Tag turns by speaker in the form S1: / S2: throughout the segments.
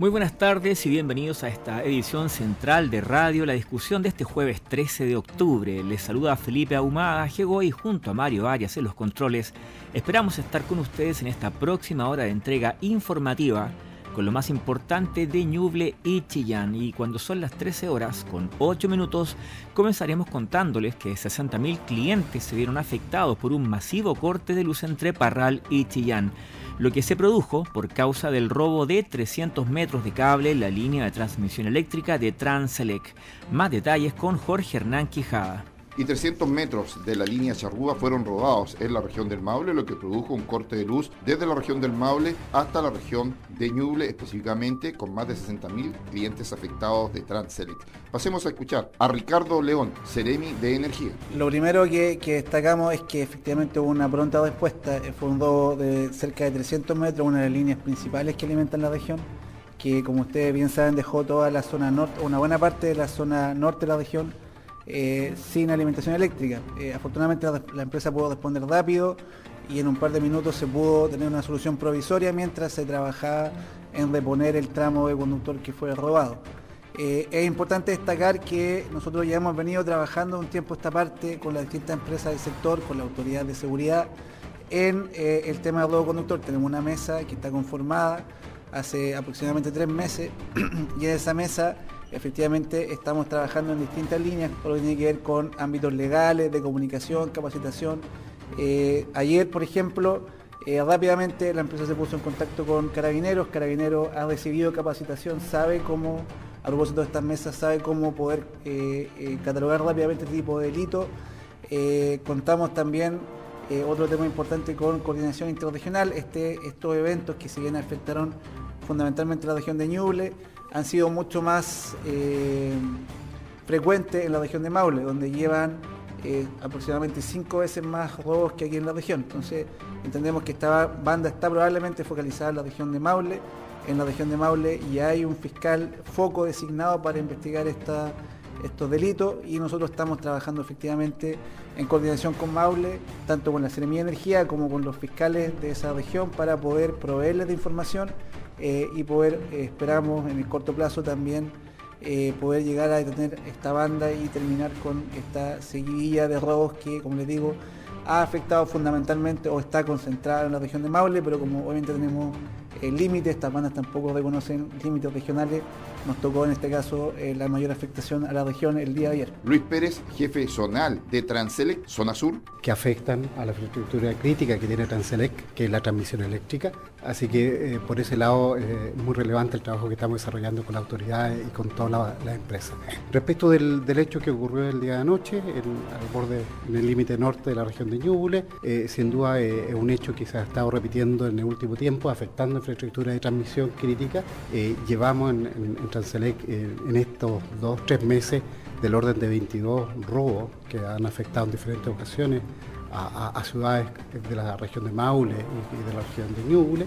S1: Muy buenas tardes y bienvenidos a esta edición central de Radio La Discusión de este jueves 13 de octubre. Les saluda Felipe Ahumada y junto a Mario Arias en los controles. Esperamos estar con ustedes en esta próxima hora de entrega informativa con lo más importante de Ñuble y Chillán. Y cuando son las 13 horas con 8 minutos, comenzaremos contándoles que 60.000 clientes se vieron afectados por un masivo corte de luz entre Parral y Chillán lo que se produjo por causa del robo de 300 metros de cable en la línea de transmisión eléctrica de Transelec. Más detalles con Jorge Hernán Quijada
S2: y 300 metros de la línea Charrúa fueron robados en la región del Maule, lo que produjo un corte de luz desde la región del Maule hasta la región de Ñuble, específicamente con más de 60.000 clientes afectados de Transelec. Pasemos a escuchar a Ricardo León, Ceremi de Energía.
S3: Lo primero que, destacamos es que efectivamente hubo una pronta respuesta, fue un robo de cerca de 300 metros, una de las líneas principales que alimentan la región que como ustedes bien saben dejó toda la zona norte, una buena parte de la zona norte de la región eh, sin alimentación eléctrica. Eh, afortunadamente la, empresa pudo responder rápido y en un par de minutos se pudo tener una solución provisoria mientras se trabajaba en reponer el tramo de conductor que fue robado. Eh, es importante destacar que nosotros ya hemos venido trabajando un tiempo esta parte con las distintas empresas del sector, con la autoridad de seguridad, en el tema del robo conductor. Tenemos una mesa que está conformada hace aproximadamente tres meses y en esa mesa efectivamente estamos trabajando en distintas líneas, por lo que tiene que ver con ámbitos legales, de comunicación, capacitación. Eh, ayer, por ejemplo, eh, rápidamente la empresa se puso en contacto con Carabineros, Carabineros ha recibido capacitación, sabe cómo, a propósito de estas mesas, sabe cómo poder eh, catalogar rápidamente este tipo de delito. contamos también otro tema importante con coordinación interregional, este, estos eventos que si bien afectaron fundamentalmente la región de Ñuble, han sido mucho más eh, frecuentes en la región de Maule, donde llevan eh, aproximadamente cinco veces más robos que aquí en la región. Entonces entendemos que esta banda está probablemente focalizada en la región de Maule, en la región de Maule y hay un fiscal foco designado para investigar estos delitos y nosotros estamos trabajando efectivamente en coordinación con Maule, tanto con la Seremía Energía como con los fiscales de esa región para poder proveerles de información eh, y poder, eh, esperamos en el corto plazo también, eh, poder llegar a detener esta banda y terminar con esta seguidilla de robos que, como les digo, ha afectado fundamentalmente o está concentrada en la región de Maule, pero como obviamente tenemos el límite, estas bandas tampoco reconocen límites regionales, nos tocó en este caso eh, la mayor afectación a la región el día de ayer.
S2: Luis Pérez, jefe zonal de Transelec, zona sur.
S4: Que afectan a la infraestructura crítica que tiene Transelec, que es la transmisión eléctrica. Así que eh, por ese lado es eh, muy relevante el trabajo que estamos desarrollando con la autoridad y con todas las empresas. Respecto del, hecho que ocurrió el día de anoche, al borde, en el límite norte de la región de Ñuble, sin duda es un hecho que se ha estado repitiendo en el último tiempo, afectando infraestructura de transmisión crítica. llevamos en, en Transelec eh, en estos dos, tres meses del orden de 22 robos que han afectado en diferentes ocasiones a, ciudades de la región de Maule y, de la región de Ñuble.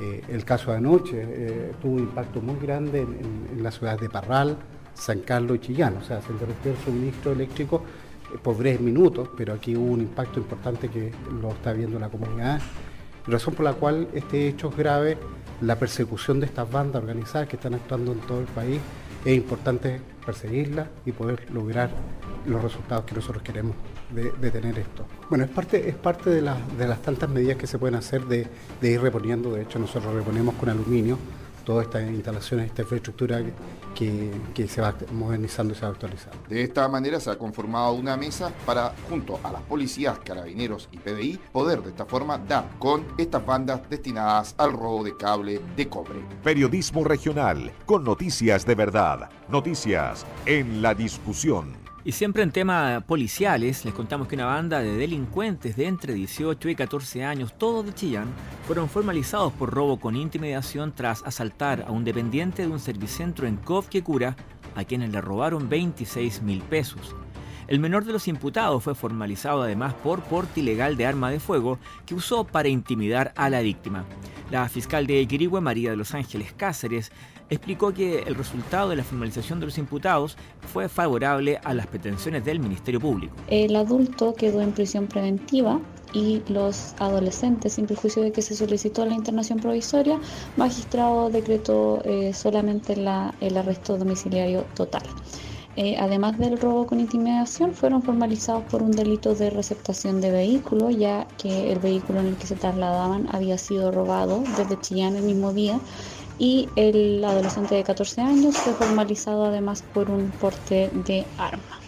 S4: Eh, el caso de anoche eh, tuvo un impacto muy grande en, las ciudades de Parral, San Carlos y Chillán, o sea, se interrumpió el suministro eléctrico por breves minutos, pero aquí hubo un impacto importante que lo está viendo la comunidad, razón por la cual este hecho es grave la persecución de estas bandas organizadas que están actuando en todo el país, es importante perseguirlas y poder lograr los resultados que nosotros queremos de, tener esto. Bueno, es parte, es parte de, las tantas medidas que se pueden hacer de, de ir reponiendo, de hecho nosotros reponemos con aluminio, todas estas instalaciones, esta infraestructura que, se va modernizando y se va actualizando.
S2: De esta manera se ha conformado una mesa para, junto a las policías, carabineros y PDI, poder de esta forma dar con estas bandas destinadas al robo de cable de cobre.
S5: Periodismo regional, con noticias de verdad, noticias en la discusión.
S1: Y siempre en temas policiales, les contamos que una banda de delincuentes de entre 18 y 14 años, todos de Chillán, fueron formalizados por robo con intimidación tras asaltar a un dependiente de un servicentro en Cofquecura, a quienes le robaron 26 mil pesos. El menor de los imputados fue formalizado además por porte ilegal de arma de fuego que usó para intimidar a la víctima. La fiscal de Quirigüe, María de los Ángeles Cáceres, explicó que el resultado de la formalización de los imputados fue favorable a las pretensiones del Ministerio Público.
S6: El adulto quedó en prisión preventiva y los adolescentes, sin perjuicio de que se solicitó la internación provisoria, magistrado decretó eh, solamente el arresto domiciliario total. Eh, además del robo con intimidación, fueron formalizados por un delito de receptación de vehículo, ya que el vehículo en el que se trasladaban había sido robado desde Chillán el mismo día y el adolescente de 14 años fue formalizado además por un porte de arma.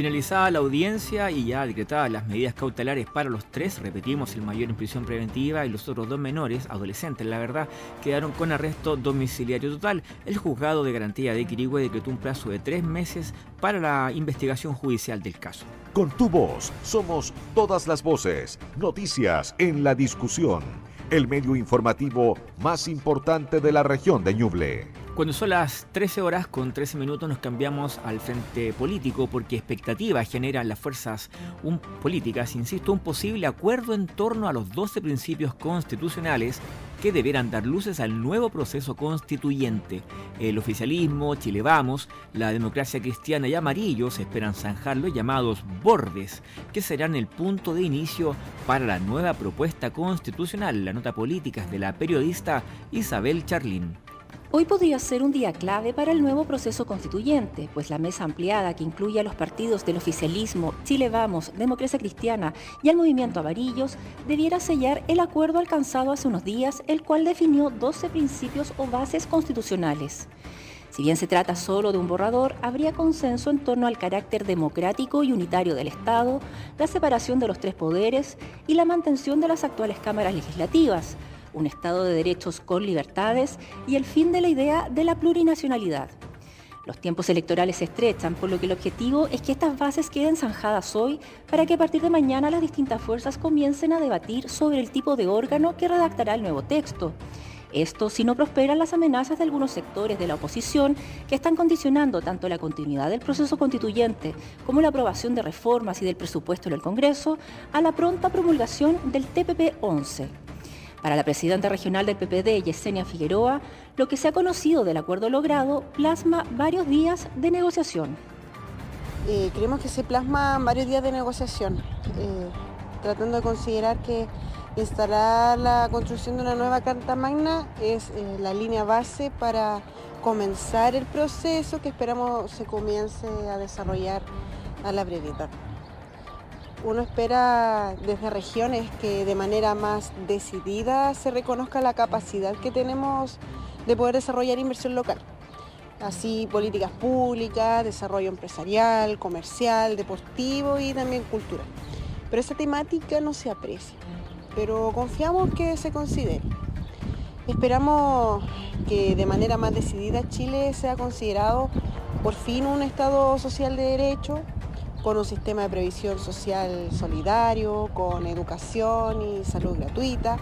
S1: Finalizada la audiencia y ya decretadas las medidas cautelares para los tres, repetimos, el mayor en prisión preventiva y los otros dos menores, adolescentes, la verdad, quedaron con arresto domiciliario total. El juzgado de garantía de Quirigüe decretó un plazo de tres meses para la investigación judicial del caso.
S5: Con tu voz somos todas las voces, noticias en la discusión, el medio informativo más importante de la región de Ñuble.
S1: Cuando son las 13 horas con 13 minutos nos cambiamos al frente político porque expectativas generan las fuerzas políticas, insisto, un posible acuerdo en torno a los 12 principios constitucionales que deberán dar luces al nuevo proceso constituyente. El oficialismo, Chile Vamos, la democracia cristiana y amarillos esperan zanjar los llamados bordes, que serán el punto de inicio para la nueva propuesta constitucional. La nota política es de la periodista Isabel Charlín.
S7: Hoy podría ser un día clave para el nuevo proceso constituyente, pues la mesa ampliada que incluye a los partidos del oficialismo, Chile Vamos, Democracia Cristiana y al movimiento Avarillos debiera sellar el acuerdo alcanzado hace unos días, el cual definió 12 principios o bases constitucionales. Si bien se trata solo de un borrador, habría consenso en torno al carácter democrático y unitario del Estado, la separación de los tres poderes y la mantención de las actuales cámaras legislativas, un Estado de derechos con libertades y el fin de la idea de la plurinacionalidad. Los tiempos electorales se estrechan, por lo que el objetivo es que estas bases queden zanjadas hoy para que a partir de mañana las distintas fuerzas comiencen a debatir sobre el tipo de órgano que redactará el nuevo texto. Esto si no prosperan las amenazas de algunos sectores de la oposición que están condicionando tanto la continuidad del proceso constituyente como la aprobación de reformas y del presupuesto en el Congreso a la pronta promulgación del TPP 11. Para la presidenta regional del PPD, Yesenia Figueroa, lo que se ha conocido del acuerdo logrado plasma varios días de negociación.
S8: Eh, creemos que se plasma varios días de negociación, eh, tratando de considerar que instalar la construcción de una nueva Carta Magna es eh, la línea base para comenzar el proceso que esperamos se comience a desarrollar a la brevedad uno espera desde regiones que de manera más decidida se reconozca la capacidad que tenemos de poder desarrollar inversión local. Así políticas públicas, desarrollo empresarial, comercial, deportivo y también cultural. Pero esa temática no se aprecia, pero confiamos que se considere. Esperamos que de manera más decidida Chile sea considerado por fin un Estado social de derecho, con un sistema de previsión social solidario, con educación y salud gratuita,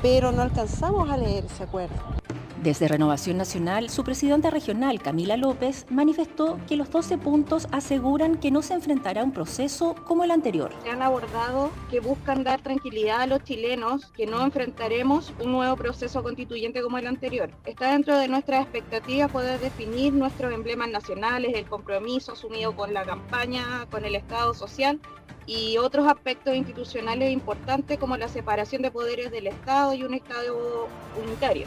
S8: pero no alcanzamos a leer ese acuerdo.
S7: Desde Renovación Nacional, su presidenta regional, Camila López, manifestó que los 12 puntos aseguran que no se enfrentará a un proceso como el anterior.
S9: Se han abordado que buscan dar tranquilidad a los chilenos, que no enfrentaremos un nuevo proceso constituyente como el anterior. Está dentro de nuestras expectativas poder definir nuestros emblemas nacionales, el compromiso asumido con la campaña, con el Estado social y otros aspectos institucionales importantes como la separación de poderes del Estado y un Estado unitario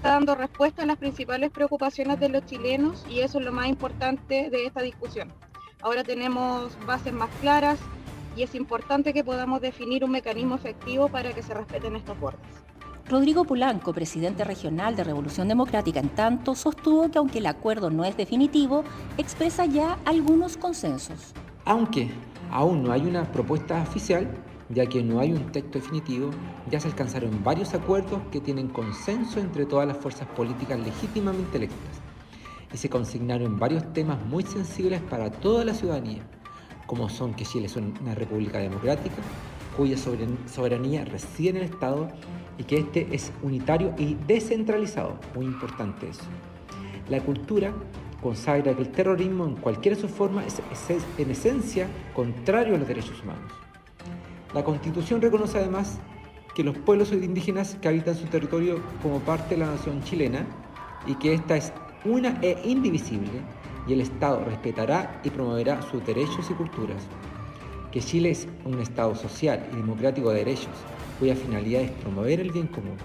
S9: está dando respuesta a las principales preocupaciones de los chilenos y eso es lo más importante de esta discusión. Ahora tenemos bases más claras y es importante que podamos definir un mecanismo efectivo para que se respeten estos bordes.
S7: Rodrigo Pulanco, presidente regional de Revolución Democrática, en tanto, sostuvo que aunque el acuerdo no es definitivo, expresa ya algunos consensos.
S10: Aunque aún no hay una propuesta oficial, ya que no hay un texto definitivo, ya se alcanzaron varios acuerdos que tienen consenso entre todas las fuerzas políticas legítimamente electas y se consignaron varios temas muy sensibles para toda la ciudadanía, como son que Chile es una república democrática, cuya soberanía reside en el Estado y que este es unitario y descentralizado, muy importante eso. La cultura consagra que el terrorismo en cualquiera de sus formas es, es en esencia contrario a los derechos humanos. La Constitución reconoce además que los pueblos indígenas que habitan su territorio como parte de la nación chilena y que ésta es una e indivisible y el Estado respetará y promoverá sus derechos y culturas. Que Chile es un Estado social y democrático de derechos, cuya finalidad es promover el bien común.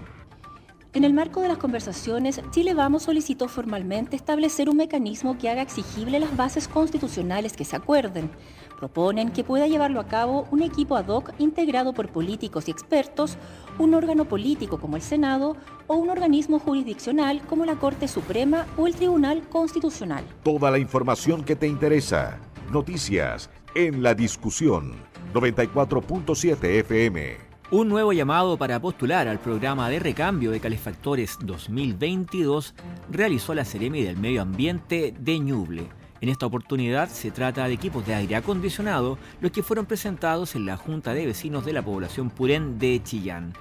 S7: En el marco de las conversaciones, Chile Vamos solicitó formalmente establecer un mecanismo que haga exigible las bases constitucionales que se acuerden. Proponen que pueda llevarlo a cabo un equipo ad hoc integrado por políticos y expertos, un órgano político como el Senado o un organismo jurisdiccional como la Corte Suprema o el Tribunal Constitucional.
S5: Toda la información que te interesa. Noticias en la discusión 94.7 FM.
S1: Un nuevo llamado para postular al programa de recambio de calefactores 2022 realizó la Seremi del Medio Ambiente de Ñuble. En esta oportunidad se trata de equipos de aire acondicionado, los que fueron presentados en la Junta de Vecinos de la Población Purén de Chillán.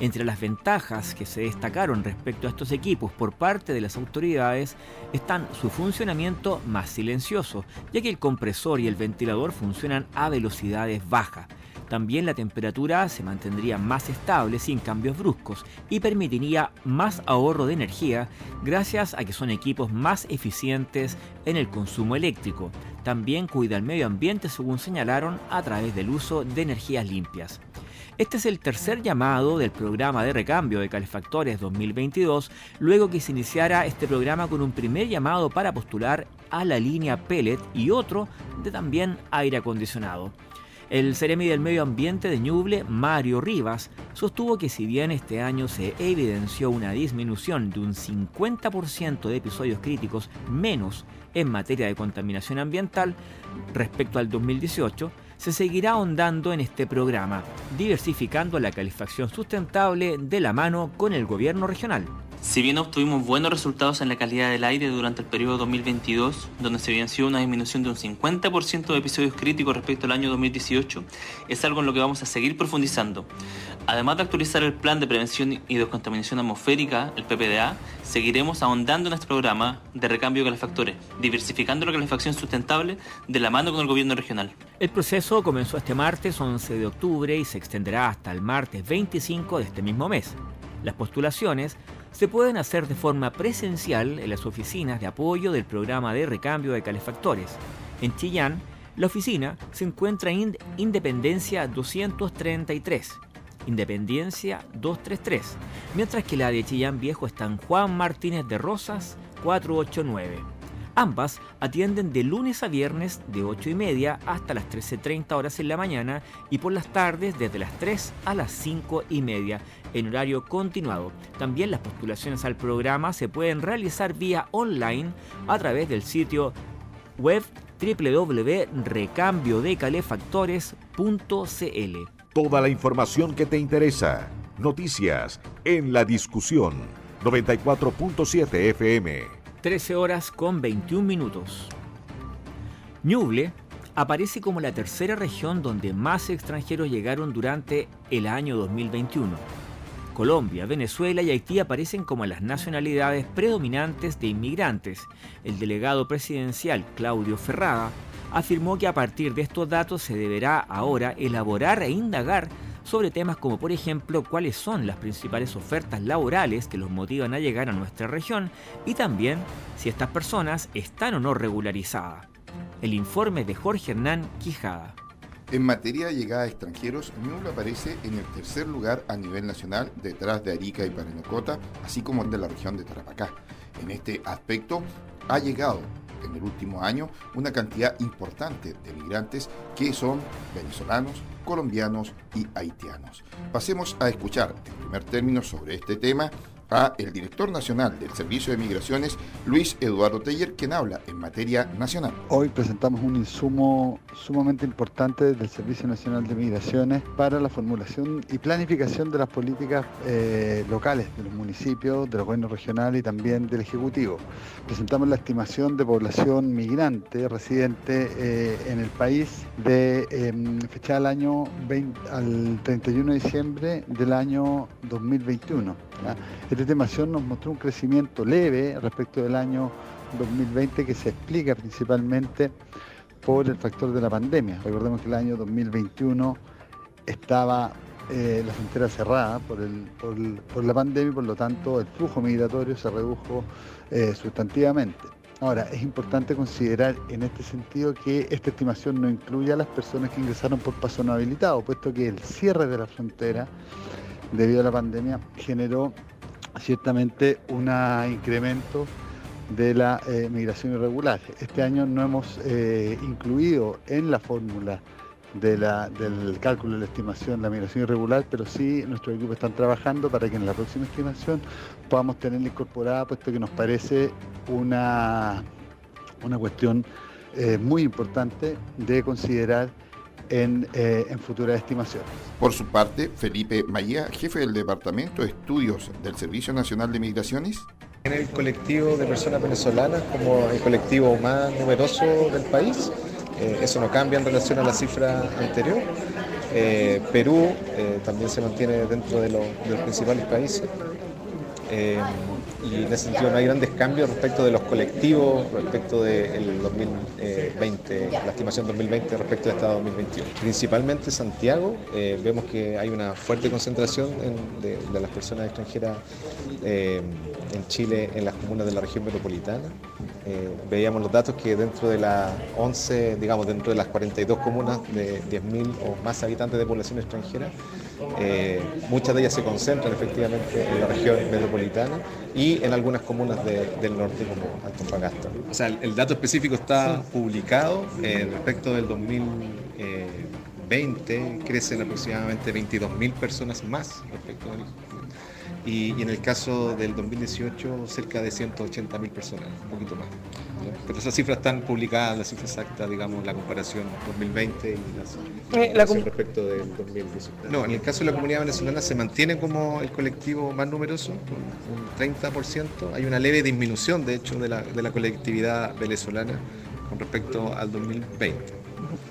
S1: Entre las ventajas que se destacaron respecto a estos equipos por parte de las autoridades están su funcionamiento más silencioso, ya que el compresor y el ventilador funcionan a velocidades bajas también la temperatura se mantendría más estable sin cambios bruscos y permitiría más ahorro de energía gracias a que son equipos más eficientes en el consumo eléctrico. También cuida el medio ambiente según señalaron a través del uso de energías limpias. Este es el tercer llamado del programa de recambio de calefactores 2022, luego que se iniciara este programa con un primer llamado para postular a la línea pellet y otro de también aire acondicionado. El Ceremi del Medio Ambiente de Ñuble, Mario Rivas, sostuvo que si bien este año se evidenció una disminución de un 50% de episodios críticos menos en materia de contaminación ambiental respecto al 2018, se seguirá ahondando en este programa, diversificando la calefacción sustentable de la mano con el gobierno regional.
S11: Si bien obtuvimos buenos resultados en la calidad del aire durante el periodo 2022, donde se evidenció una disminución de un 50% de episodios críticos respecto al año 2018, es algo en lo que vamos a seguir profundizando. Además de actualizar el Plan de Prevención y Descontaminación Atmosférica, el PPDA, seguiremos ahondando en este programa de recambio de calefactores, diversificando la calefacción sustentable de la mano con el gobierno regional.
S1: El proceso comenzó este martes 11 de octubre y se extenderá hasta el martes 25 de este mismo mes. Las postulaciones se pueden hacer de forma presencial en las oficinas de apoyo del programa de recambio de calefactores. En Chillán, la oficina se encuentra en Independencia 233, Independencia 233, mientras que la de Chillán Viejo está en Juan Martínez de Rosas 489. Ambas atienden de lunes a viernes de 8 y media hasta las 13.30 horas en la mañana y por las tardes desde las 3 a las 5 y media en horario continuado. También las postulaciones al programa se pueden realizar vía online a través del sitio web www.recambiodecalefactores.cl.
S5: Toda la información que te interesa. Noticias en la discusión 94.7 FM.
S1: 13 horas con 21 minutos. Ñuble aparece como la tercera región donde más extranjeros llegaron durante el año 2021. Colombia, Venezuela y Haití aparecen como las nacionalidades predominantes de inmigrantes. El delegado presidencial Claudio Ferrada afirmó que a partir de estos datos se deberá ahora elaborar e indagar sobre temas como por ejemplo cuáles son las principales ofertas laborales que los motivan a llegar a nuestra región y también si estas personas están o no regularizadas. El informe de Jorge Hernán Quijada.
S2: En materia de llegada de extranjeros, Ñuble aparece en el tercer lugar a nivel nacional, detrás de Arica y Parinacota, así como de la región de Tarapacá. En este aspecto, ha llegado en el último año una cantidad importante de migrantes que son venezolanos, colombianos y haitianos. Pasemos a escuchar en primer término sobre este tema a el director nacional del Servicio de Migraciones, Luis Eduardo Teller, quien habla en materia nacional.
S12: Hoy presentamos un insumo sumamente importante del Servicio Nacional de Migraciones para la formulación y planificación de las políticas eh, locales de los municipios, de los gobiernos regionales y también del Ejecutivo. Presentamos la estimación de población migrante residente eh, en el país de em, fecha al año 20, al 31 de diciembre del año 2021. Esta estimación nos mostró un crecimiento leve respecto del año 2020 que se explica principalmente por el factor de la pandemia. Recordemos que el año 2021 estaba eh, la frontera cerrada por, por, la pandemia y por lo tanto el flujo migratorio se redujo eh, sustantivamente. Ahora, es importante considerar en este sentido que esta estimación no incluye a las personas que ingresaron por paso no habilitado, puesto que el cierre de la frontera debido a la pandemia generó ciertamente un incremento de la eh, migración irregular. Este año no hemos eh, incluido en la fórmula del cálculo de la estimación la migración irregular, pero sí nuestros equipos están trabajando para que en la próxima estimación podamos tenerla incorporada, puesto que nos parece una, una cuestión eh, muy importante de considerar en, en, futuras estimaciones.
S2: Por su parte, Felipe Mayía, jefe del Departamento de Estudios del Servicio Nacional de Migraciones,
S13: en el colectivo de personas venezolanas como el colectivo más numeroso del país. Eh, eso no cambia en relación a la cifra anterior. Eh, Perú eh, también se mantiene dentro de, los principales países y en ese sentido no hay grandes cambios respecto de los colectivos, respecto del 2020, la estimación 2020 respecto al estado 2021. Principalmente Santiago, eh, vemos que hay una fuerte concentración de, las personas extranjeras eh, en Chile en las comunas de la región metropolitana. Eh, veíamos los datos que dentro de las 11, digamos, dentro de las 42 comunas de 10.000 o más habitantes de población extranjera, muchas de ellas se concentran efectivamente en la región metropolitana y en algunas comunas del norte como Antofagasta. O sea, el, dato específico está publicado eh, respecto del 2020, crecen aproximadamente 22.000 personas más respecto del y, en el caso del 2018 cerca de 180.000 personas, un poquito más. Pero esas cifras están publicadas, la cifra exacta, digamos, la comparación 2020 y la eh, respecto del 2018. No, en el caso de la comunidad venezolana se mantiene como el colectivo más numeroso, un 30%. Hay una leve disminución, de hecho, de la, de la colectividad venezolana con respecto al 2020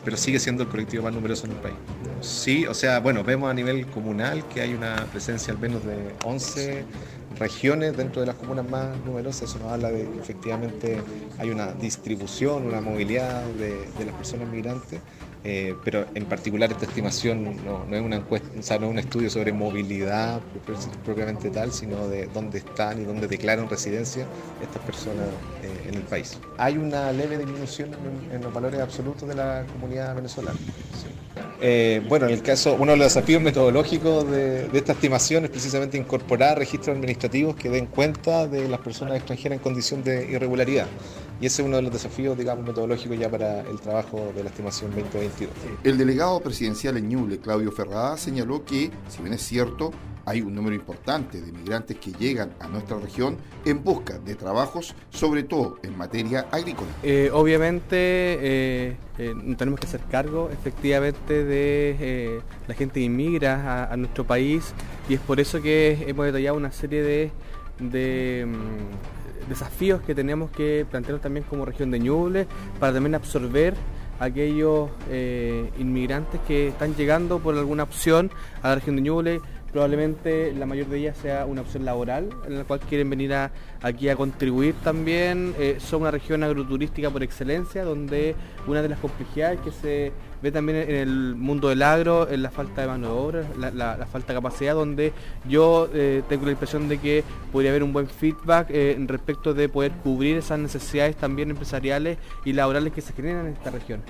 S13: pero sigue siendo el colectivo más numeroso en el país. Sí, o sea, bueno, vemos a nivel comunal que hay una presencia al menos de 11 regiones dentro de las comunas más numerosas, eso nos habla de que efectivamente hay una distribución, una movilidad de, de las personas migrantes eh, pero en particular esta estimación no, es una encuesta, o sea, no es un estudio sobre movilidad propiamente tal, sino de dónde están y dónde declaran residencia estas personas eh, en el país. Hay una leve disminución en, los valores absolutos de la comunidad venezolana. Eh, bueno, en el caso, uno de los desafíos metodológicos de, de, esta estimación es precisamente incorporar registros administrativos que den cuenta de las personas extranjeras en condición de irregularidad. Y ese es uno de los desafíos, digamos, metodológicos ya para el trabajo de la estimación 2022.
S2: El delegado presidencial en Ñuble, Claudio Ferrada, señaló que, si bien es cierto, hay un número importante de migrantes que llegan a nuestra región en busca de trabajos, sobre todo en materia agrícola.
S14: Eh, obviamente eh, eh, tenemos que hacer cargo efectivamente de la gente que inmigra a, nuestro país y es por eso que hemos detallado una serie de, de mm, desafíos que tenemos que plantearnos también como región de Ñuble para también absorber aquellos eh, inmigrantes que están llegando por alguna opción a la región de Ñuble probablemente la mayor de ellas sea una opción laboral en la cual quieren venir aquí a contribuir también. Eh, son una región agroturística por excelencia, donde una de las complejidades que se ve también en el mundo del agro es la falta de mano de obra, la, falta de capacidad, donde yo eh, tengo la impresión de que podría haber un buen feedback eh, respecto de poder cubrir esas necesidades también empresariales y laborales que se generan en esta región.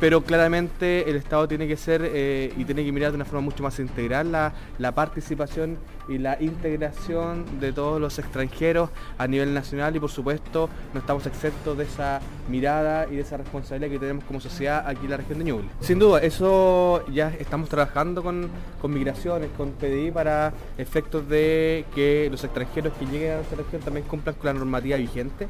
S14: Pero claramente el Estado tiene que ser eh, y tiene que mirar de una forma mucho más integral la, participación y la integración de todos los extranjeros a nivel nacional y por supuesto no estamos exentos de esa mirada y de esa responsabilidad que tenemos como sociedad aquí en la región de Ñuble. Sin duda, eso ya estamos trabajando con, con migraciones, con PDI para efectos de que los extranjeros que lleguen a nuestra región también cumplan con la normativa vigente,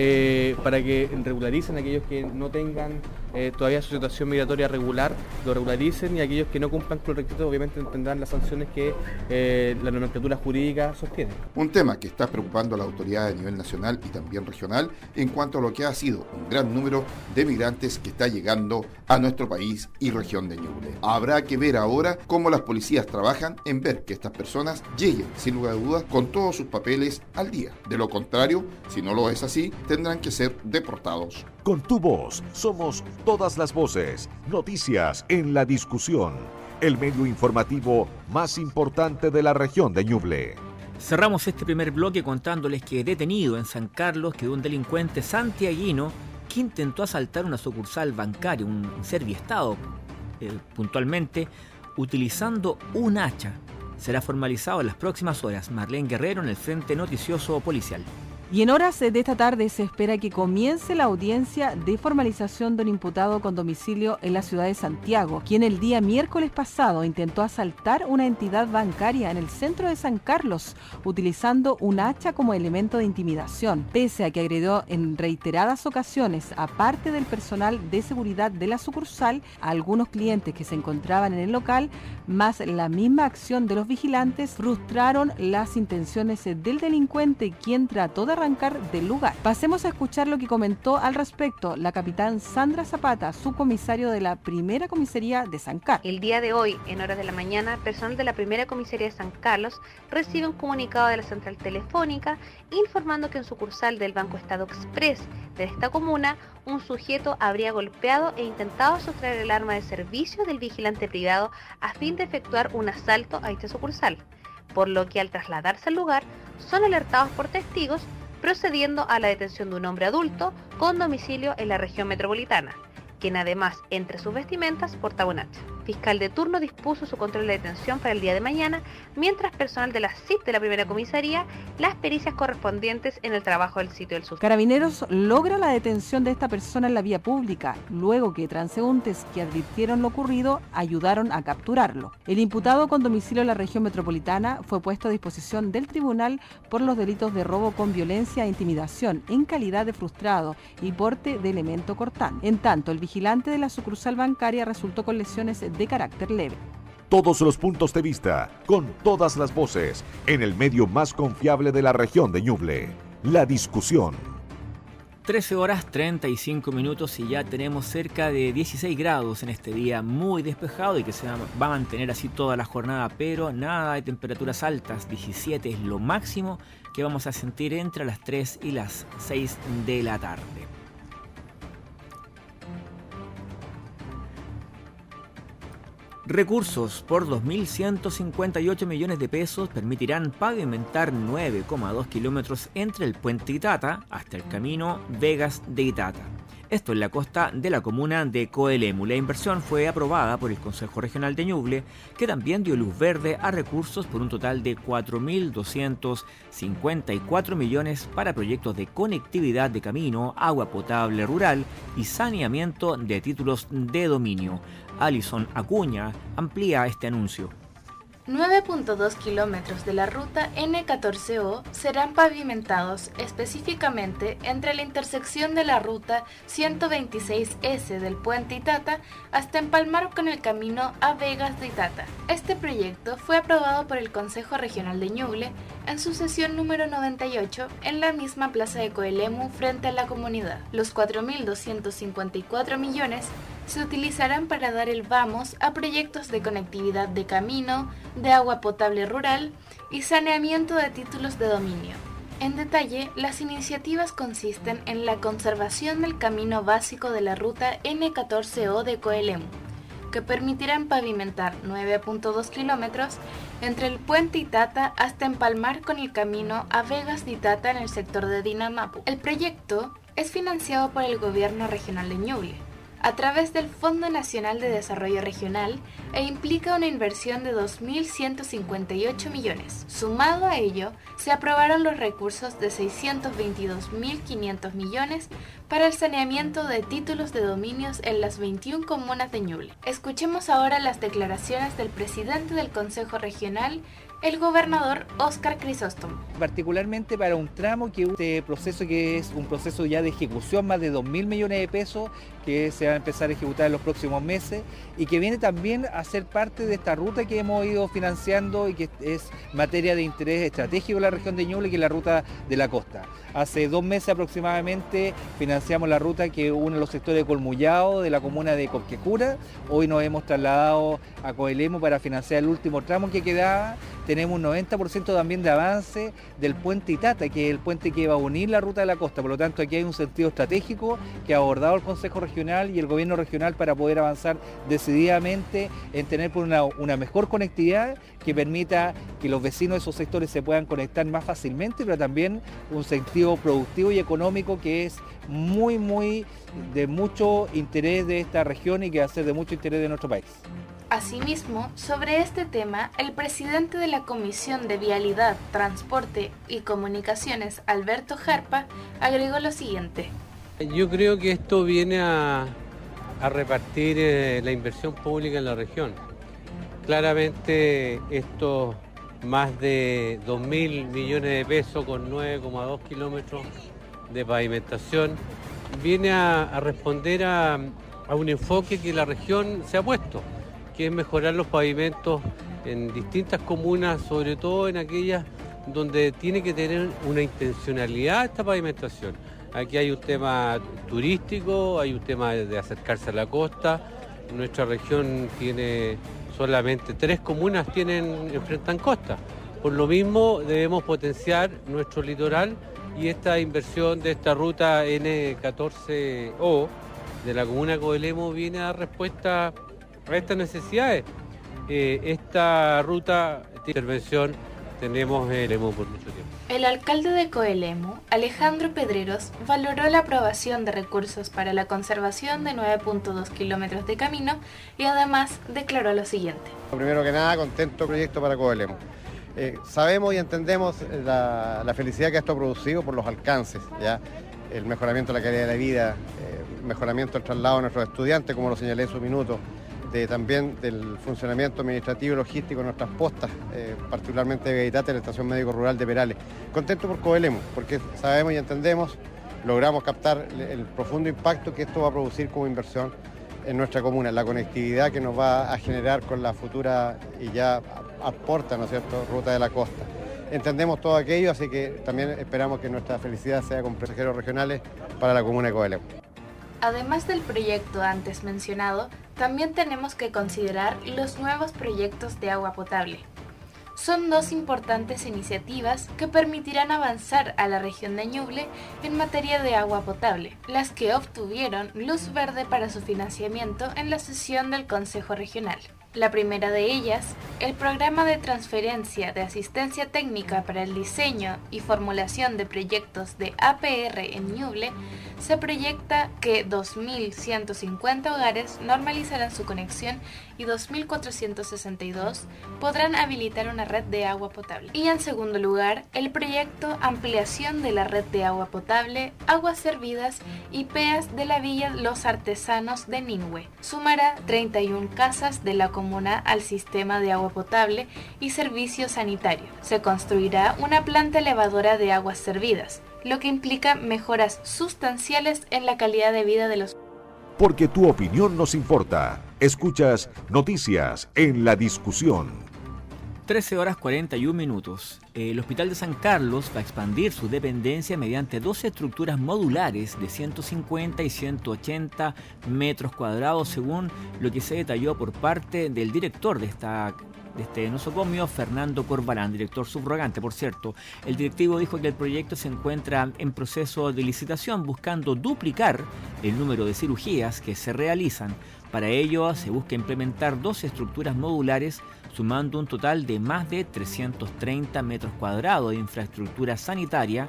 S14: eh, para que regularicen aquellos que no tengan eh, todavía su situación migratoria regular lo regularicen y aquellos que no cumplan con los requisitos obviamente tendrán las sanciones que eh, la nomenclatura jurídica sostiene.
S2: Un tema que está preocupando a la autoridad a nivel nacional y también regional en cuanto a lo que ha sido un gran número de migrantes que está llegando a nuestro país y región de Ñuble. Habrá que ver ahora cómo las policías trabajan en ver que estas personas lleguen, sin lugar a dudas, con todos sus papeles al día. De lo contrario, si no lo es así, tendrán que ser deportados.
S5: Con tu voz somos todas las voces, noticias en la discusión, el medio informativo más importante de la región de Ñuble.
S1: Cerramos este primer bloque contándoles que detenido en San Carlos quedó un delincuente santiaguino que intentó asaltar una sucursal bancaria, un serviestado eh, puntualmente, utilizando un hacha. Será formalizado en las próximas horas. Marlene Guerrero en el Frente Noticioso Policial.
S15: Y en horas de esta tarde se espera que comience la audiencia de formalización de un imputado con domicilio en la ciudad de Santiago, quien el día miércoles pasado intentó asaltar una entidad bancaria en el centro de San Carlos, utilizando un hacha como elemento de intimidación, pese a que agredió en reiteradas ocasiones, aparte del personal de seguridad de la sucursal, a algunos clientes que se encontraban en el local, más la misma acción de los vigilantes frustraron las intenciones del delincuente, quien trató de arrancar del lugar. Pasemos a escuchar lo que comentó al respecto la capitán Sandra Zapata, subcomisario de la primera comisaría de San Carlos.
S16: El día de hoy, en horas de la mañana, personal de la primera comisaría de San Carlos recibe un comunicado de la central telefónica informando que en sucursal del Banco Estado Express de esta comuna, un sujeto habría golpeado e intentado sustraer el arma de servicio del vigilante privado a fin de efectuar un asalto a esta sucursal, por lo que al trasladarse al lugar son alertados por testigos procediendo a la detención de un hombre adulto con domicilio en la región metropolitana, quien además, entre sus vestimentas, portaba un hacha. Fiscal de turno dispuso su control de detención para el día de mañana, mientras personal de la CIP de la primera comisaría las pericias correspondientes en el trabajo del sitio del suceso.
S15: Carabineros logra la detención de esta persona en la vía pública, luego que transeúntes que advirtieron lo ocurrido ayudaron a capturarlo. El imputado con domicilio en la región metropolitana fue puesto a disposición del tribunal por los delitos de robo con violencia e intimidación en calidad de frustrado y porte de elemento cortante. En tanto, el vigilante de la sucursal bancaria resultó con lesiones de carácter leve.
S5: Todos los puntos de vista, con todas las voces, en el medio más confiable de la región de Ñuble. La discusión.
S1: 13 horas 35 minutos y ya tenemos cerca de 16 grados en este día muy despejado y que se va a mantener así toda la jornada, pero nada de temperaturas altas, 17 es lo máximo que vamos a sentir entre las 3 y las 6 de la tarde. Recursos por 2.158 millones de pesos permitirán pavimentar 9,2 kilómetros entre el puente Itata hasta el camino Vegas de Itata. Esto en la costa de la comuna de Coelemu. La inversión fue aprobada por el Consejo Regional de Ñuble, que también dio luz verde a recursos por un total de 4.254 millones para proyectos de conectividad de camino, agua potable rural y saneamiento de títulos de dominio. Alison Acuña amplía este anuncio.
S17: 9.2 kilómetros de la ruta N14O serán pavimentados específicamente entre la intersección de la ruta 126S del puente Itata hasta empalmar con el camino a Vegas de Itata. Este proyecto fue aprobado por el Consejo Regional de Ñuble en su sesión número 98 en la misma plaza de Coelemu frente a la comunidad. Los 4.254 millones se utilizarán para dar el vamos a proyectos de conectividad de camino, de agua potable rural y saneamiento de títulos de dominio. En detalle, las iniciativas consisten en la conservación del camino básico de la ruta N14O de Coelemu, que permitirán pavimentar 9.2 kilómetros entre el puente Itata hasta empalmar con el camino a Vegas de Itata en el sector de Dinamapu. El proyecto es financiado por el gobierno regional de Ñuble a través del Fondo Nacional de Desarrollo Regional e implica una inversión de 2.158 millones. Sumado a ello, se aprobaron los recursos de 622.500 millones para el saneamiento de títulos de dominios en las 21 comunas de Ñuble. Escuchemos ahora las declaraciones del presidente del Consejo Regional, el gobernador Óscar Crisóstomo.
S18: Particularmente para un tramo que este que es un proceso ya de ejecución, más de 2 mil millones de pesos, que se va a empezar a ejecutar en los próximos meses y que viene también a ser parte de esta ruta que hemos ido financiando y que es materia de interés estratégico en la región de Ñuble, que es la ruta de la costa. Hace dos meses aproximadamente financiamos la ruta que une los sectores de Colmullao, de la comuna de Copquecura. Hoy nos hemos trasladado a Coelemo para financiar el último tramo que quedaba tenemos un 90% también de avance del puente Itata, que es el puente que va a unir la ruta de la costa. Por lo tanto, aquí hay un sentido estratégico que ha abordado el Consejo Regional y el Gobierno Regional para poder avanzar decididamente en tener una, una mejor conectividad que permita que los vecinos de esos sectores se puedan conectar más fácilmente, pero también un sentido productivo y económico que es muy, muy de mucho interés de esta región y que va a ser de mucho interés de nuestro país.
S17: Asimismo, sobre este tema, el presidente de la Comisión de Vialidad, Transporte y Comunicaciones, Alberto Jarpa, agregó lo siguiente.
S19: Yo creo que esto viene a, repartir eh, la inversión pública en la región. Claramente estos más de 2 mil millones de pesos con 9,2 kilómetros de pavimentación viene a, responder a un enfoque que la región se ha puesto que es mejorar los pavimentos en distintas comunas, sobre todo en aquellas donde tiene que tener una intencionalidad esta pavimentación. Aquí hay un tema turístico, hay un tema de acercarse a la costa. Nuestra región tiene solamente tres comunas tienen enfrentan costa. Por lo mismo debemos potenciar nuestro litoral y esta inversión de esta ruta N14O de la comuna de Coelemo viene a dar respuesta a estas necesidades. Eh, esta ruta de intervención tenemos el EMU por mucho tiempo.
S17: El alcalde de Coelemo, Alejandro Pedreros, valoró la aprobación de recursos para la conservación de 9.2 kilómetros de camino y además declaró lo siguiente.
S20: Primero que nada, contento proyecto para Coelemo. Eh, sabemos y entendemos la, felicidad que esto ha producido por los alcances, ¿ya? el mejoramiento de la calidad de la vida, eh, mejoramiento del traslado de nuestros estudiantes, como lo señalé en su minuto, también del funcionamiento administrativo y logístico de nuestras postas, eh, particularmente de Gaitate, la Estación Médico Rural de Perales. Contento por Coelemo, porque sabemos y entendemos, logramos captar el profundo impacto que esto va a producir como inversión en nuestra comuna, la conectividad que nos va a generar con la futura y ya aporta, ¿no es cierto?, ruta de la costa. Entendemos todo aquello, así que también esperamos que nuestra felicidad sea con pasajeros regionales para la comuna de Coelemo.
S17: Además del proyecto antes mencionado, también tenemos que considerar los nuevos proyectos de agua potable. Son dos importantes iniciativas que permitirán avanzar a la región de Ñuble en materia de agua potable, las que obtuvieron luz verde para su financiamiento en la sesión del Consejo Regional. La primera de ellas, el programa de transferencia de asistencia técnica para el diseño y formulación de proyectos de APR en Ñuble, se proyecta que 2.150 hogares normalizarán su conexión y 2.462 podrán habilitar una red de agua potable. Y en segundo lugar, el proyecto Ampliación de la red de agua potable, aguas servidas y PEAS de la Villa Los Artesanos de Ninhue. Sumará 31 casas de la comuna al sistema de agua potable y servicio sanitario. Se construirá una planta elevadora de aguas servidas, lo que implica mejoras sustanciales en la calidad de vida de los
S5: porque tu opinión nos importa. Escuchas Noticias en la discusión.
S1: 13 horas 41 minutos. El Hospital de San Carlos va a expandir su dependencia mediante dos estructuras modulares de 150 y 180 metros cuadrados, según lo que se detalló por parte del director de esta de este nosocomio, Fernando Corbalán, director subrogante. Por cierto, el directivo dijo que el proyecto se encuentra en proceso de licitación buscando duplicar el número de cirugías que se realizan. Para ello se busca implementar dos estructuras modulares sumando un total de más de 330 metros cuadrados de infraestructura sanitaria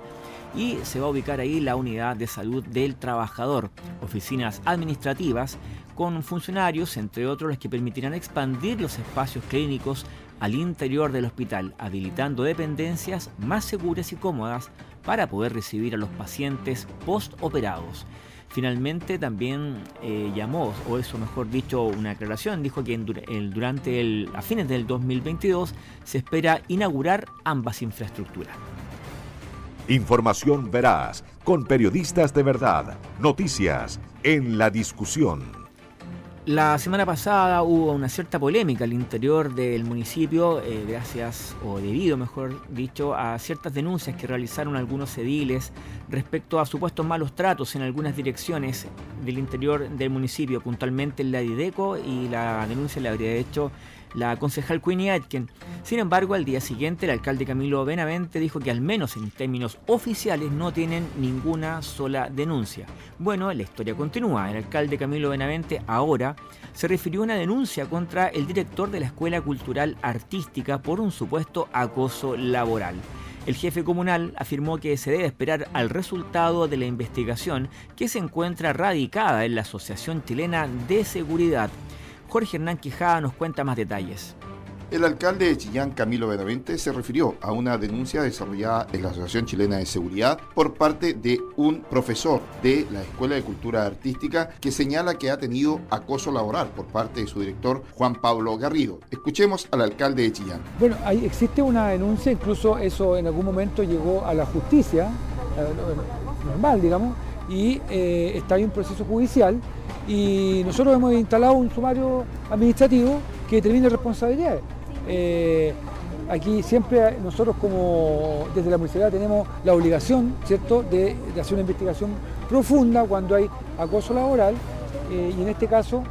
S1: y se va a ubicar ahí la unidad de salud del trabajador, oficinas administrativas, con funcionarios, entre otros, los que permitirán expandir los espacios clínicos al interior del hospital, habilitando dependencias más seguras y cómodas para poder recibir a los pacientes postoperados. Finalmente también eh, llamó, o eso mejor dicho, una aclaración, dijo que durante el, a fines del 2022 se espera inaugurar ambas infraestructuras.
S5: Información veraz, con periodistas de verdad, noticias en la discusión.
S1: La semana pasada hubo una cierta polémica al interior del municipio, eh, gracias, o debido, mejor dicho, a ciertas denuncias que realizaron algunos ediles respecto a supuestos malos tratos en algunas direcciones del interior del municipio, puntualmente en la Dideco, y la denuncia le habría hecho la concejal Queenie Aitken. Sin embargo, al día siguiente, el alcalde Camilo Benavente dijo que al menos en términos oficiales no tienen ninguna sola denuncia. Bueno, la historia continúa. El alcalde Camilo Benavente ahora se refirió a una denuncia contra el director de la Escuela Cultural Artística por un supuesto acoso laboral. El jefe comunal afirmó que se debe esperar al resultado de la investigación que se encuentra radicada en la Asociación Chilena de Seguridad. Jorge Hernán Quijada nos cuenta más detalles.
S2: El alcalde de Chillán, Camilo Benavente, se refirió a una denuncia desarrollada en la Asociación Chilena de Seguridad por parte de un profesor de la Escuela de Cultura Artística que señala que ha tenido acoso laboral por parte de su director Juan Pablo Garrido. Escuchemos al alcalde de Chillán.
S21: Bueno, ahí existe una denuncia, incluso eso en algún momento llegó a la justicia, eh, normal, digamos, y eh, está en un proceso judicial y nosotros hemos instalado un sumario administrativo que determina responsabilidades. Eh, aquí siempre nosotros como desde la municipalidad tenemos la obligación, ¿cierto?, de, hacer una investigación profunda cuando hay acoso laboral eh, y en este caso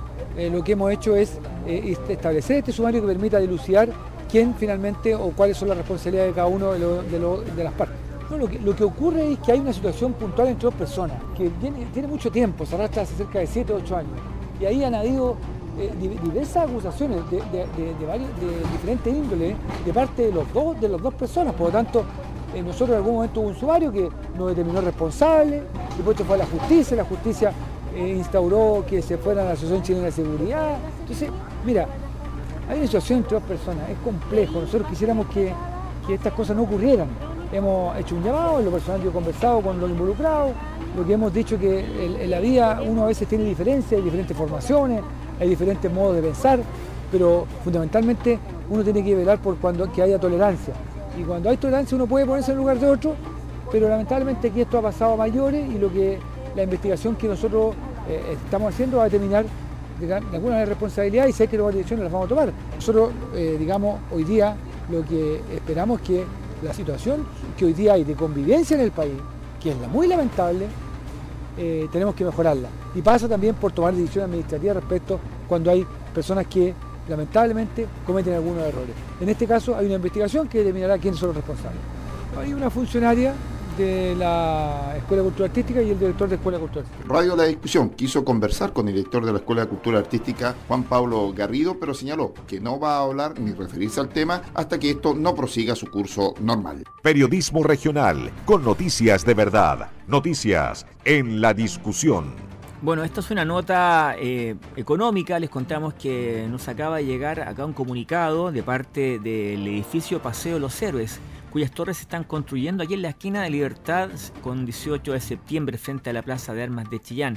S21: lo que hemos hecho es establecer este sumario que permita dilucidar quién finalmente o cuáles son las responsabilidades de cada uno de las partes lo, que, ocurre es que hay una situación puntual entre dos personas, que tiene, mucho tiempo, se arrastra hace cerca de 7 o 8 años. Y ahí han habido eh, diversas acusaciones de, diferentes índoles de parte de los dos, de las dos personas. Por lo tanto, eh, nosotros en algún momento hubo un usuario que nos determinó responsable, después fue a la justicia, la justicia eh, instauró que se fuera a la Asociación Chilena de Seguridad. Entonces, mira, hay una situación entre dos personas, es complejo. Nosotros quisiéramos que estas cosas no ocurrieran hemos hecho un llamado, en lo personal yo he conversado con los involucrados, lo que hemos dicho que en, la vida uno a veces tiene diferencias, hay diferentes formaciones, hay diferentes modos de pensar, pero fundamentalmente uno tiene que velar por cuando que haya tolerancia. Y cuando hay tolerancia uno puede ponerse en lugar de otro, pero lamentablemente aquí esto ha pasado a mayores y lo que la investigación que nosotros eh, estamos haciendo va a determinar de, alguna responsabilidad y sé que las direcciones las vamos a tomar. Nosotros, eh, digamos, hoy día lo que esperamos es que la situación que hoy día hay de convivencia en el país, que es la muy lamentable, eh, tenemos que mejorarla. Y pasa también por tomar decisiones administrativas respecto cuando hay personas que lamentablemente cometen algunos errores. En este caso hay una investigación que determinará quiénes son los responsables. Hay una funcionaria de la Escuela de Cultura Artística y el director de Escuela de Cultura Artística.
S2: Radio La Discusión quiso conversar con el director de la Escuela de Cultura Artística, Juan Pablo Garrido, pero señaló que no va a hablar ni referirse al tema hasta que esto no prosiga su curso normal.
S5: Periodismo regional, con noticias de verdad. Noticias en La Discusión.
S1: Bueno, esta es una nota eh, económica. Les contamos que nos acaba de llegar acá un comunicado de parte del edificio Paseo Los Héroes cuyas torres se están construyendo aquí en la esquina de Libertad con 18 de septiembre frente a la Plaza de Armas de Chillán.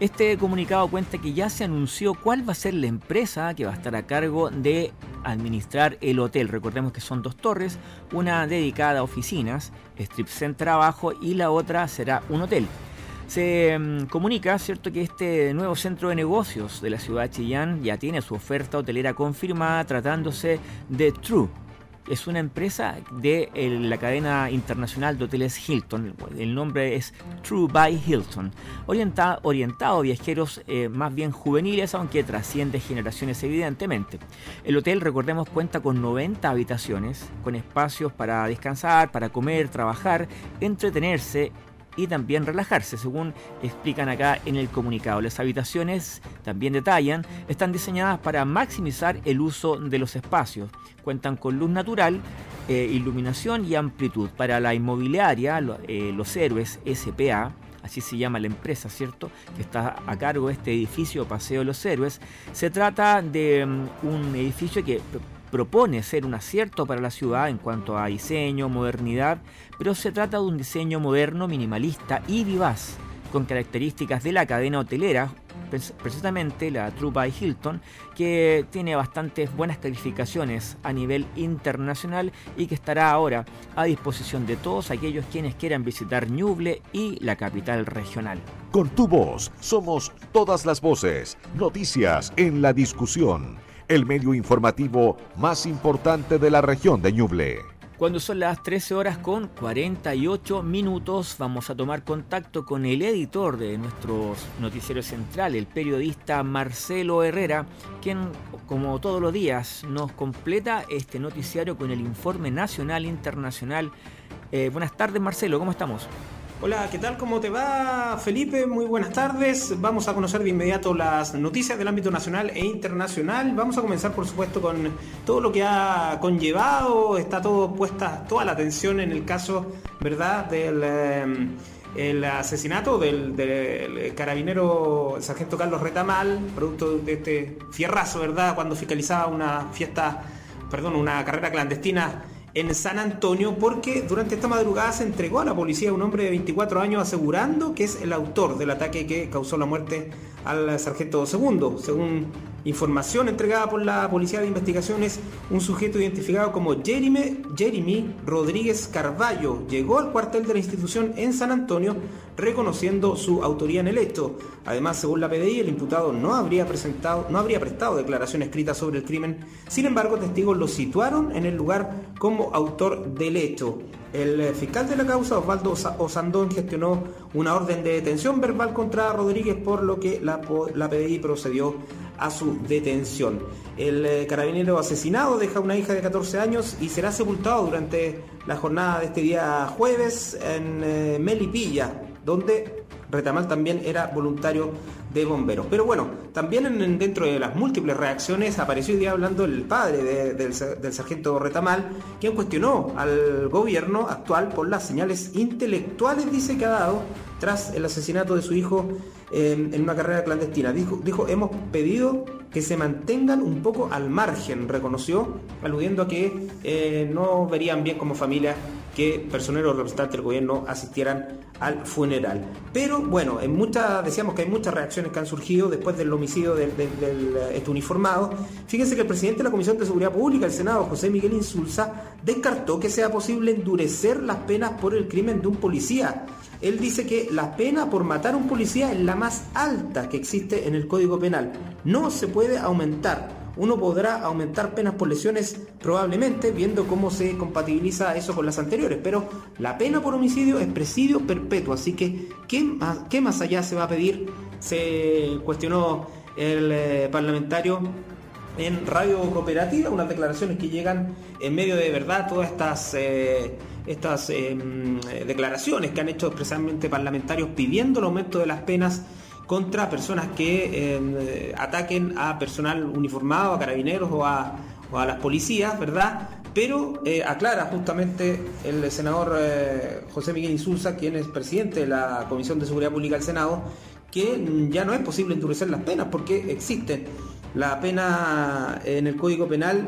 S1: Este comunicado cuenta que ya se anunció cuál va a ser la empresa que va a estar a cargo de administrar el hotel. Recordemos que son dos torres, una dedicada a oficinas, strip center abajo y la otra será un hotel. Se mm, comunica, ¿cierto?, que este nuevo centro de negocios de la ciudad de Chillán ya tiene su oferta hotelera confirmada tratándose de True, es una empresa de la cadena internacional de hoteles Hilton. El nombre es True by Hilton. orientado a viajeros eh, más bien juveniles, aunque trasciende generaciones evidentemente. El hotel, recordemos, cuenta con 90 habitaciones, con espacios para descansar, para comer, trabajar, entretenerse y también relajarse, según explican acá en el comunicado. Las habitaciones, también detallan, están diseñadas para maximizar el uso de los espacios. Cuentan con luz natural, eh, iluminación y amplitud. Para la inmobiliaria, eh, los héroes SPA, así se llama la empresa, ¿cierto? Que está a cargo de este edificio Paseo de los Héroes. Se trata de mm, un edificio que propone ser un acierto para la ciudad en cuanto a diseño, modernidad, pero se trata de un diseño moderno, minimalista y vivaz con características de la cadena hotelera, precisamente la True by Hilton, que tiene bastantes buenas calificaciones a nivel internacional y que estará ahora a disposición de todos aquellos quienes quieran visitar Ñuble y la capital regional.
S5: Con tu voz somos todas las voces, noticias en la discusión, el medio informativo más importante de la región de Ñuble.
S1: Cuando son las 13 horas con 48 minutos, vamos a tomar contacto con el editor de nuestro noticiero central, el periodista Marcelo Herrera, quien, como todos los días, nos completa este noticiario con el informe nacional e internacional. Eh, buenas tardes, Marcelo, ¿cómo estamos?
S22: Hola, ¿qué tal? ¿Cómo te va, Felipe? Muy buenas tardes. Vamos a conocer de inmediato las noticias del ámbito nacional e internacional. Vamos a comenzar, por supuesto, con todo lo que ha conllevado. Está todo puesta, toda la atención en el caso, ¿verdad?, del eh, asesinato del, del, carabinero sargento Carlos Retamal, producto de este fierrazo, ¿verdad?, cuando fiscalizaba una fiesta, perdón, una carrera clandestina en San Antonio porque durante esta madrugada se entregó a la policía un hombre de 24 años asegurando que es el autor del ataque que causó la muerte al sargento segundo. Según información entregada por la Policía de Investigaciones, un sujeto identificado como Jeremy, Jeremy Rodríguez Carballo llegó al cuartel de la institución en San Antonio reconociendo su autoría en el hecho. Además, según la PDI, el imputado no habría, presentado, no habría prestado declaración escrita sobre el crimen. Sin embargo, testigos lo situaron en el lugar como autor del hecho. El eh, fiscal de la causa, Osvaldo Osandón, gestionó una orden de detención verbal contra Rodríguez, por lo que la, la PDI procedió a su detención. El eh, carabinero asesinado deja una hija de 14 años y será sepultado durante la jornada de este día jueves en eh, Melipilla, donde Retamal también era voluntario de bomberos. Pero bueno, también dentro de las múltiples reacciones apareció hoy día hablando el padre del, sargento Retamal, quien cuestionó al gobierno actual por las señales intelectuales, dice que ha dado tras el asesinato de su hijo en una carrera clandestina. Dijo, dijo, hemos pedido que se mantengan un poco al margen, reconoció, aludiendo a que eh, no verían bien como familia que personeros representantes del gobierno asistieran al funeral. Pero bueno, en muchas, decíamos que hay muchas reacciones que han surgido después del homicidio del, este uniformado. Fíjense que el presidente de la Comisión de Seguridad Pública del Senado, José Miguel Insulza, descartó que sea posible endurecer las penas por el crimen de un policía. Él dice que la pena por matar a un policía es la más alta que existe en el Código Penal. No se puede aumentar uno podrá aumentar penas por lesiones probablemente viendo cómo se compatibiliza eso con las anteriores, pero la pena por homicidio es presidio perpetuo, así que ¿qué más, allá se va a pedir? Se cuestionó el eh, parlamentario en Radio Cooperativa, unas declaraciones que llegan en medio de verdad todas estas... Eh, estas em, declaraciones que han hecho expresamente parlamentarios pidiendo el aumento de las penas contra personas que em, ataquen a personal uniformado, a carabineros o a, las policías, ¿verdad? Pero eh, aclara justamente el senador eh, José Miguel Insulza, quien es presidente de la Comisión de Seguridad Pública del Senado, que ya no es posible endurecer las penas porque existe la pena en el Código Penal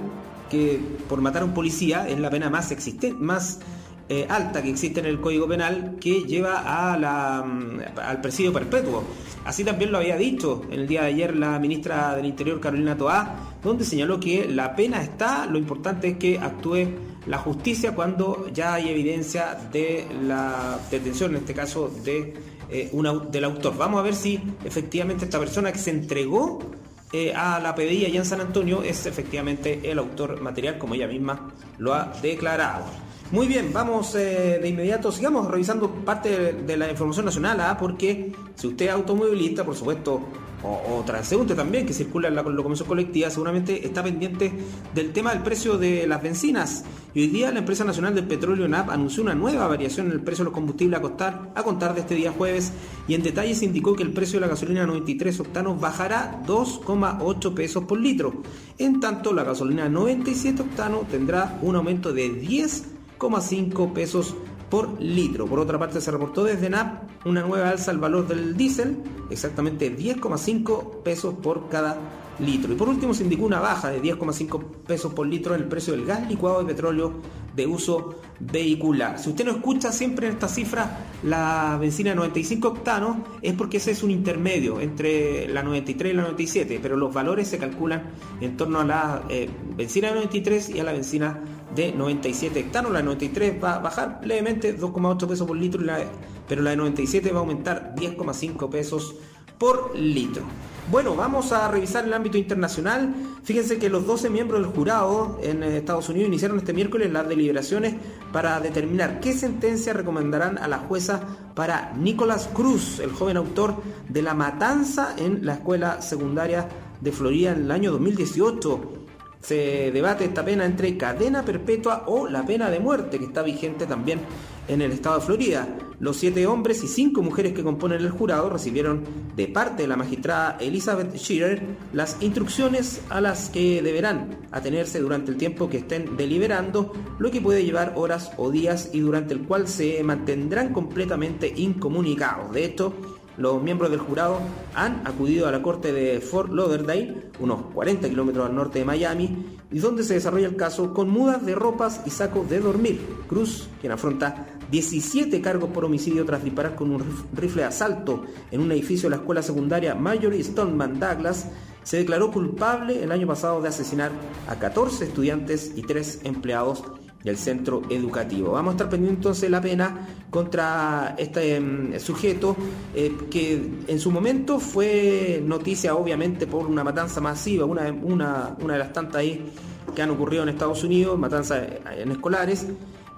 S22: que por matar a un policía es la pena más existente, más eh, alta que existe en el Código Penal que lleva a la, mm, al presidio perpetuo. Así también lo había dicho el día de ayer la ministra del Interior Carolina Toá, donde señaló que la pena está, lo importante es que actúe la justicia cuando ya hay evidencia de la detención, en este caso de, eh, del autor. Vamos a ver si efectivamente esta persona que se entregó eh, a la PDI allá en San Antonio es efectivamente el autor material, como ella misma lo ha declarado. Muy bien, vamos eh, de inmediato, sigamos revisando parte de, la información nacional, ¿ah? porque si usted es automovilista, por supuesto, o, transeúnte también, que circula en la locomoción colectiva, seguramente está pendiente del tema del precio de las bencinas. Y hoy día la empresa nacional del petróleo NAP anunció una nueva variación en el precio de los combustibles a, costar, a contar de este día jueves y en detalle se indicó que el precio de la gasolina 93 octanos bajará 2,8 pesos por litro. En tanto, la gasolina 97 octanos tendrá un aumento de 10 5 pesos por litro. Por otra parte, se reportó desde NAP una nueva alza al valor del diésel, exactamente 10,5 pesos por cada litro. Y por último se indicó una baja de 10,5 pesos por litro en el precio del gas licuado de petróleo de uso vehicular. Si usted no escucha siempre en esta cifra la benzina de 95 octanos, es porque ese es un intermedio entre la 93 y la 97, pero los valores se calculan en torno a la eh, benzina de 93 y a la benzina de 97 octanos. La de 93 va a bajar levemente 2,8 pesos por litro, pero la de 97 va a aumentar 10,5 pesos por litro. Bueno, vamos a revisar el ámbito internacional. Fíjense que los 12 miembros del jurado en Estados Unidos iniciaron este miércoles las deliberaciones para determinar qué sentencia recomendarán a la jueza para Nicolás Cruz, el joven autor de la matanza en la escuela secundaria de Florida en el año 2018 se debate esta pena entre cadena perpetua o la pena de muerte, que está vigente también en el estado de Florida. Los siete hombres y cinco mujeres que componen el jurado recibieron de parte de la magistrada Elizabeth Shearer las instrucciones a las que deberán atenerse durante el tiempo que estén deliberando, lo que puede llevar horas o días y durante el cual se mantendrán completamente incomunicados. De esto los miembros del jurado han acudido a la corte de Fort Lauderdale, unos 40 kilómetros al norte de Miami, y donde se desarrolla el caso con mudas de ropas y sacos de dormir. Cruz, quien afronta 17 cargos por homicidio tras disparar con un rifle de asalto en un edificio de la escuela secundaria Marjorie Stoneman Douglas, se declaró culpable el año pasado de asesinar a 14 estudiantes y 3 empleados del centro educativo. Vamos a estar pendientes entonces la pena contra este em, sujeto eh, que en su momento fue noticia obviamente por una matanza masiva, una, una, una de las tantas ahí que han ocurrido en Estados Unidos, matanzas en escolares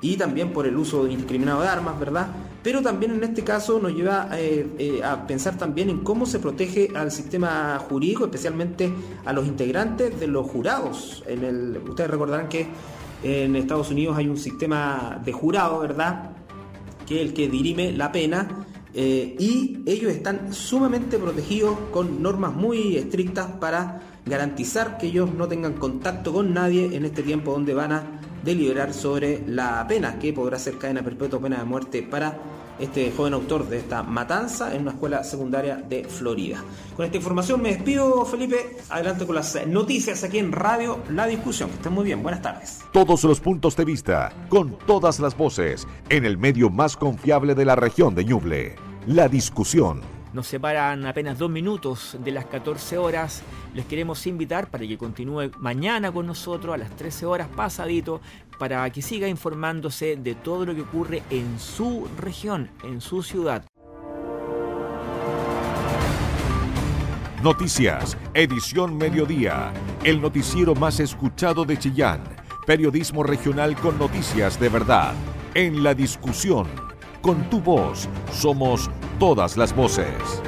S22: y también por el uso indiscriminado de armas, ¿verdad? Pero también en este caso nos lleva eh, eh, a pensar también en cómo se protege al sistema jurídico, especialmente a los integrantes de los jurados. En el, ustedes recordarán que en Estados Unidos hay un sistema de jurado, ¿verdad? Que es el que dirime la pena. Eh, y ellos están sumamente protegidos con normas muy estrictas para garantizar que ellos no tengan contacto con nadie en este tiempo donde van a deliberar sobre la pena, que podrá ser cadena perpetua o pena de muerte para este joven autor de esta matanza en una escuela secundaria de Florida. Con esta información me despido, Felipe. Adelante con las noticias aquí en Radio La Discusión. Que estén muy bien. Buenas tardes.
S5: Todos los puntos de vista, con todas las voces, en el medio más confiable de la región de Ñuble. La Discusión.
S1: Nos separan apenas dos minutos de las 14 horas. Les queremos invitar para que continúe mañana con nosotros a las 13 horas pasadito para que siga informándose de todo lo que ocurre en su región, en su ciudad.
S5: Noticias, edición mediodía, el noticiero más escuchado de Chillán, periodismo regional con noticias de verdad, en la discusión, con tu voz, somos todas las voces.